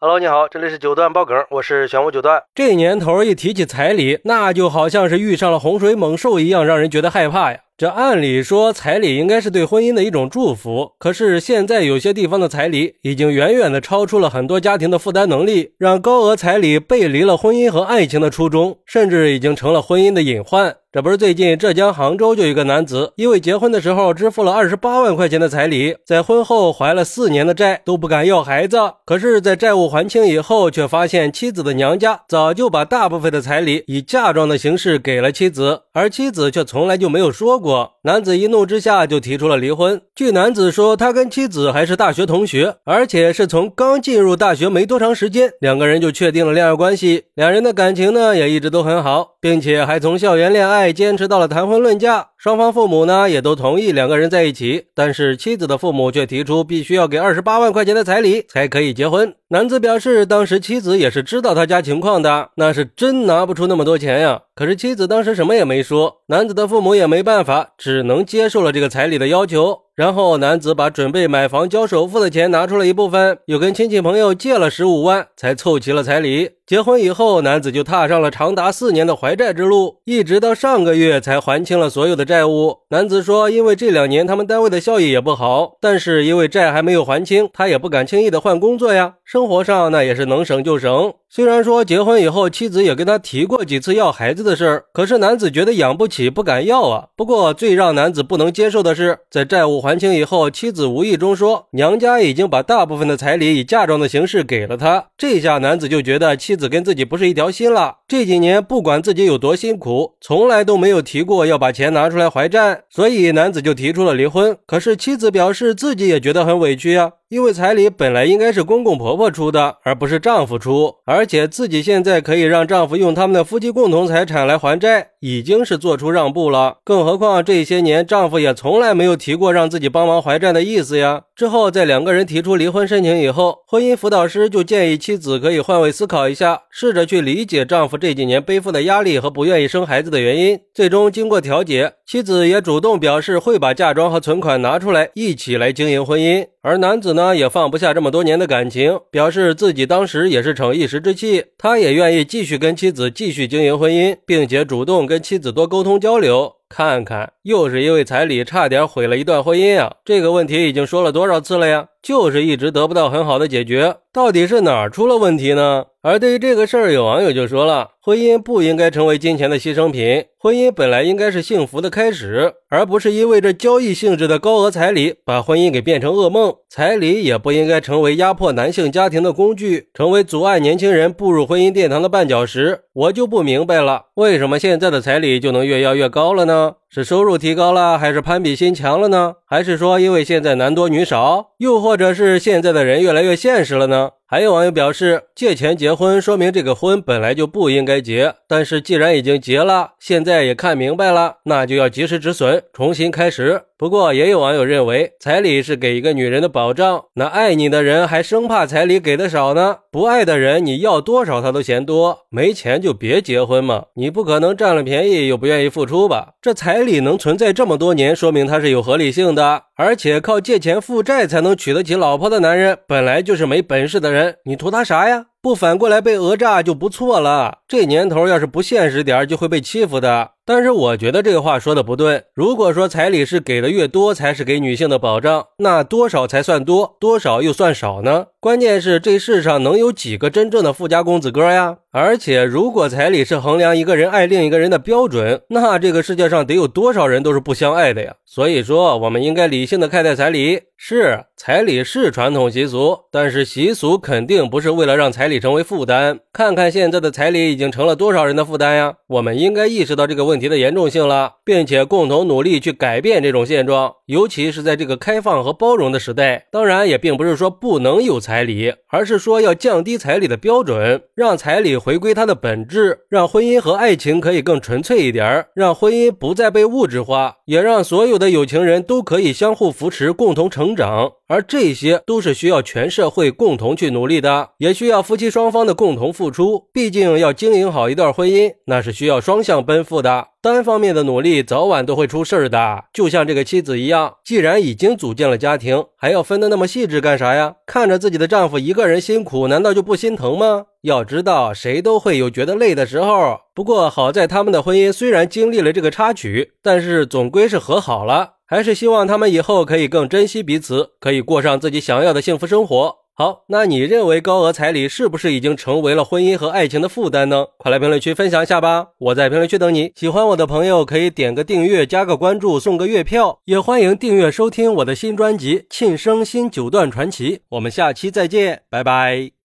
Hello，你好，这里是九段爆梗，我是玄武九段。这年头一提起彩礼，那就好像是遇上了洪水猛兽一样，让人觉得害怕呀。这按理说彩礼应该是对婚姻的一种祝福，可是现在有些地方的彩礼已经远远的超出了很多家庭的负担能力，让高额彩礼背离了婚姻和爱情的初衷，甚至已经成了婚姻的隐患。这不是最近浙江杭州就有一个男子，因为结婚的时候支付了二十八万块钱的彩礼，在婚后还了四年的债都不敢要孩子。可是，在债务还清以后，却发现妻子的娘家早就把大部分的彩礼以嫁妆的形式给了妻子，而妻子却从来就没有说过。男子一怒之下就提出了离婚。据男子说，他跟妻子还是大学同学，而且是从刚进入大学没多长时间，两个人就确定了恋爱关系。两人的感情呢，也一直都很好，并且还从校园恋爱。坚持到了谈婚论嫁，双方父母呢也都同意两个人在一起，但是妻子的父母却提出必须要给二十八万块钱的彩礼才可以结婚。男子表示，当时妻子也是知道他家情况的，那是真拿不出那么多钱呀。可是妻子当时什么也没说，男子的父母也没办法，只能接受了这个彩礼的要求。然后男子把准备买房交首付的钱拿出了一部分，又跟亲戚朋友借了十五万，才凑齐了彩礼。结婚以后，男子就踏上了长达四年的还债之路，一直到上个月才还清了所有的债务。男子说，因为这两年他们单位的效益也不好，但是因为债还没有还清，他也不敢轻易的换工作呀。生活上那也是能省就省。虽然说结婚以后妻子也跟他提过几次要孩子的事儿，可是男子觉得养不起，不敢要啊。不过最让男子不能接受的是，在债务还清以后，妻子无意中说娘家已经把大部分的彩礼以嫁妆的形式给了他。这下男子就觉得妻子跟自己不是一条心了。这几年不管自己有多辛苦，从来都没有提过要把钱拿出来还债，所以男子就提出了离婚。可是妻子表示自己也觉得很委屈呀。因为彩礼本来应该是公公婆婆出的，而不是丈夫出，而且自己现在可以让丈夫用他们的夫妻共同财产来还债，已经是做出让步了。更何况这些年丈夫也从来没有提过让自己帮忙还债的意思呀。之后，在两个人提出离婚申请以后，婚姻辅导师就建议妻子可以换位思考一下，试着去理解丈夫这几年背负的压力和不愿意生孩子的原因。最终经过调解，妻子也主动表示会把嫁妆和存款拿出来一起来经营婚姻，而男子呢也放不下这么多年的感情，表示自己当时也是逞一时之气，他也愿意继续跟妻子继续经营婚姻，并且主动跟妻子多沟通交流。看看，又是因为彩礼差点毁了一段婚姻啊！这个问题已经说了多少次了呀？就是一直得不到很好的解决，到底是哪儿出了问题呢？而对于这个事儿，有网友就说了：婚姻不应该成为金钱的牺牲品，婚姻本来应该是幸福的开始，而不是因为这交易性质的高额彩礼把婚姻给变成噩梦。彩礼也不应该成为压迫男性家庭的工具，成为阻碍年轻人步入婚姻殿堂的绊脚石。我就不明白了，为什么现在的彩礼就能越要越高了呢？是收入提高了，还是攀比心强了呢？还是说因为现在男多女少，又或者是现在的人越来越现实了呢？还有网友表示，借钱结婚，说明这个婚本来就不应该结。但是既然已经结了，现在也看明白了，那就要及时止损，重新开始。不过也有网友认为，彩礼是给一个女人的保障，那爱你的人还生怕彩礼给的少呢？不爱的人，你要多少他都嫌多，没钱就别结婚嘛。你不可能占了便宜又不愿意付出吧？这彩礼能存在这么多年，说明他是有合理性的。而且靠借钱负债才能娶得起老婆的男人，本来就是没本事的人，你图他啥呀？不反过来被讹诈就不错了。这年头要是不现实点，就会被欺负的。但是我觉得这个话说的不对。如果说彩礼是给的越多才是给女性的保障，那多少才算多，多少又算少呢？关键是这世上能有几个真正的富家公子哥呀？而且如果彩礼是衡量一个人爱另一个人的标准，那这个世界上得有多少人都是不相爱的呀？所以说，我们应该理性的看待彩礼。是彩礼是传统习俗，但是习俗肯定不是为了让彩礼成为负担。看看现在的彩礼已经成了多少人的负担呀？我们应该意识到这个问题的严重性了，并且共同努力去改变这种现状。尤其是在这个开放和包容的时代，当然也并不是说不能有彩礼，而是说要降低彩礼的标准，让彩礼回归它的本质，让婚姻和爱情可以更纯粹一点儿，让婚姻不再被物质化，也让所有的有情人都可以相互扶持，共同成成长。而这些都是需要全社会共同去努力的，也需要夫妻双方的共同付出。毕竟要经营好一段婚姻，那是需要双向奔赴的。单方面的努力早晚都会出事儿的。就像这个妻子一样，既然已经组建了家庭，还要分得那么细致干啥呀？看着自己的丈夫一个人辛苦，难道就不心疼吗？要知道，谁都会有觉得累的时候。不过好在他们的婚姻虽然经历了这个插曲，但是总归是和好了。还是希望他们以后可以更珍惜彼此，可以过上自己想要的幸福生活。好，那你认为高额彩礼是不是已经成为了婚姻和爱情的负担呢？快来评论区分享一下吧！我在评论区等你。喜欢我的朋友可以点个订阅、加个关注、送个月票，也欢迎订阅收听我的新专辑《庆生新九段传奇》。我们下期再见，拜拜。